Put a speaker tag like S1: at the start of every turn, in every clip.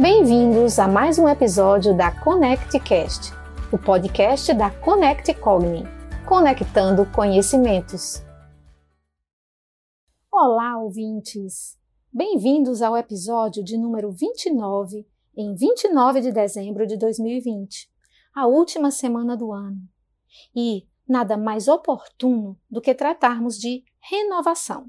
S1: Bem-vindos a mais um episódio da ConnectCast, o podcast da Connect Cogni, conectando conhecimentos. Olá, ouvintes! Bem-vindos ao episódio de número 29, em 29 de dezembro de 2020, a última semana do ano. E nada mais oportuno do que tratarmos de renovação.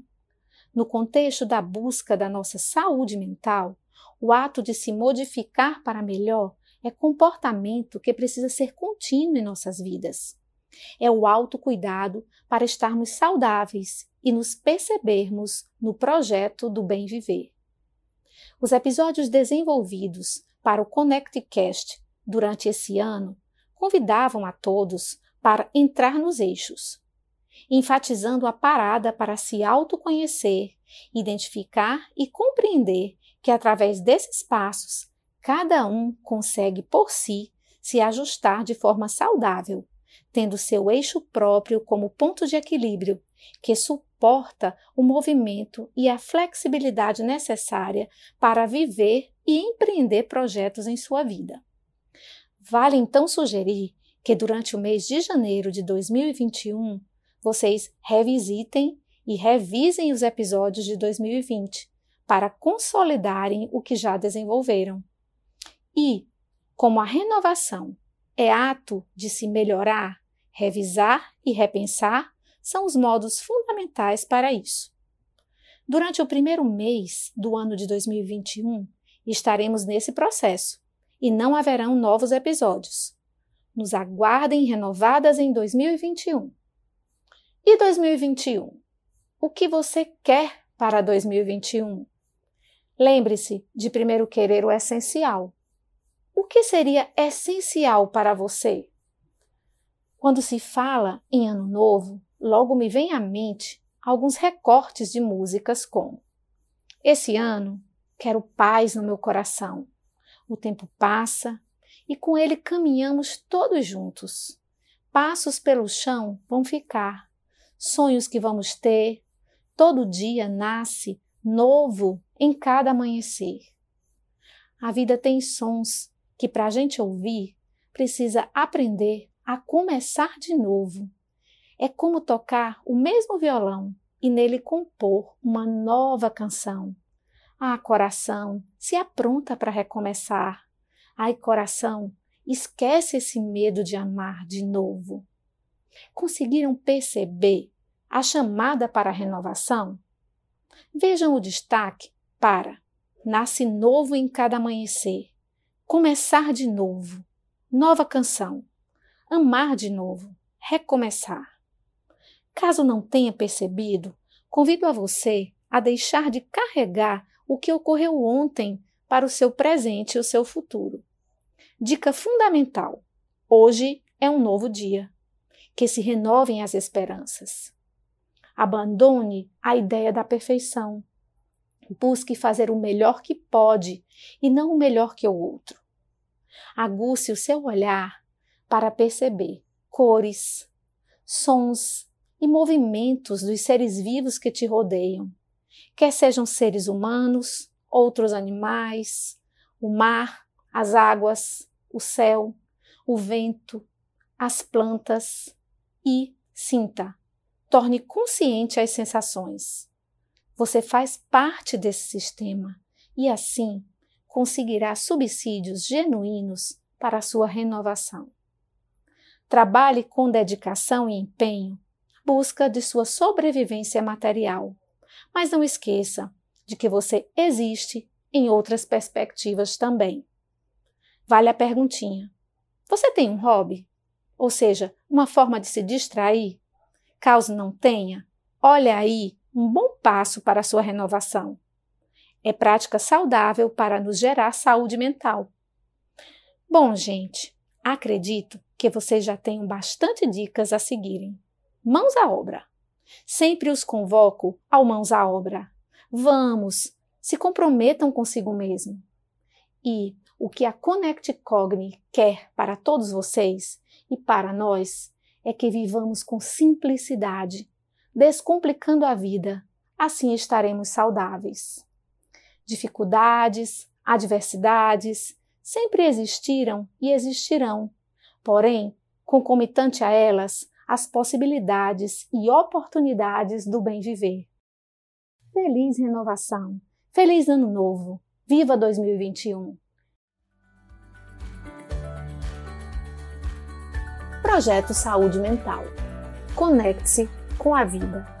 S1: No contexto da busca da nossa saúde mental, o ato de se modificar para melhor é comportamento que precisa ser contínuo em nossas vidas. É o autocuidado para estarmos saudáveis e nos percebermos no projeto do bem viver. Os episódios desenvolvidos para o ConnectCast durante esse ano convidavam a todos para entrar nos eixos, enfatizando a parada para se autoconhecer, identificar e compreender que através desses passos cada um consegue por si se ajustar de forma saudável, tendo seu eixo próprio como ponto de equilíbrio que suporta o movimento e a flexibilidade necessária para viver e empreender projetos em sua vida. Vale então sugerir que durante o mês de janeiro de 2021 vocês revisitem e revisem os episódios de 2020 para consolidarem o que já desenvolveram. E, como a renovação é ato de se melhorar, revisar e repensar, são os modos fundamentais para isso. Durante o primeiro mês do ano de 2021, estaremos nesse processo e não haverão novos episódios. Nos aguardem renovadas em 2021. E 2021? O que você quer para 2021? Lembre-se de primeiro querer o essencial. O que seria essencial para você? Quando se fala em Ano Novo, logo me vem à mente alguns recortes de músicas como Esse ano quero paz no meu coração. O tempo passa e com ele caminhamos todos juntos. Passos pelo chão vão ficar, sonhos que vamos ter. Todo dia nasce novo em cada amanhecer. A vida tem sons que, para a gente ouvir, precisa aprender a começar de novo. É como tocar o mesmo violão e nele compor uma nova canção. Ah, coração, se apronta para recomeçar. Ai, coração, esquece esse medo de amar de novo. Conseguiram perceber a chamada para a renovação? Vejam o destaque para Nasce novo em cada amanhecer, começar de novo, nova canção, amar de novo, recomeçar. Caso não tenha percebido, convido a você a deixar de carregar o que ocorreu ontem para o seu presente e o seu futuro. Dica fundamental: hoje é um novo dia. Que se renovem as esperanças. Abandone a ideia da perfeição. Busque fazer o melhor que pode e não o melhor que o outro. Aguce o seu olhar para perceber cores, sons e movimentos dos seres vivos que te rodeiam, quer sejam seres humanos, outros animais, o mar, as águas, o céu, o vento, as plantas e sinta Torne consciente as sensações. Você faz parte desse sistema e, assim, conseguirá subsídios genuínos para a sua renovação. Trabalhe com dedicação e empenho, busca de sua sobrevivência material, mas não esqueça de que você existe em outras perspectivas também. Vale a perguntinha: você tem um hobby? Ou seja, uma forma de se distrair? Caso não tenha, olha aí um bom passo para a sua renovação. É prática saudável para nos gerar saúde mental. Bom, gente, acredito que vocês já tenham bastante dicas a seguirem. Mãos à obra! Sempre os convoco ao mãos à obra. Vamos, se comprometam consigo mesmo. E o que a Connect Cogni quer para todos vocês e para nós é que vivamos com simplicidade, descomplicando a vida, assim estaremos saudáveis. Dificuldades, Adversidades sempre existiram e existirão, porém, concomitante a elas, as possibilidades e oportunidades do bem viver. Feliz renovação! Feliz Ano Novo! Viva 2021! Projeto Saúde Mental. Conecte-se com a vida.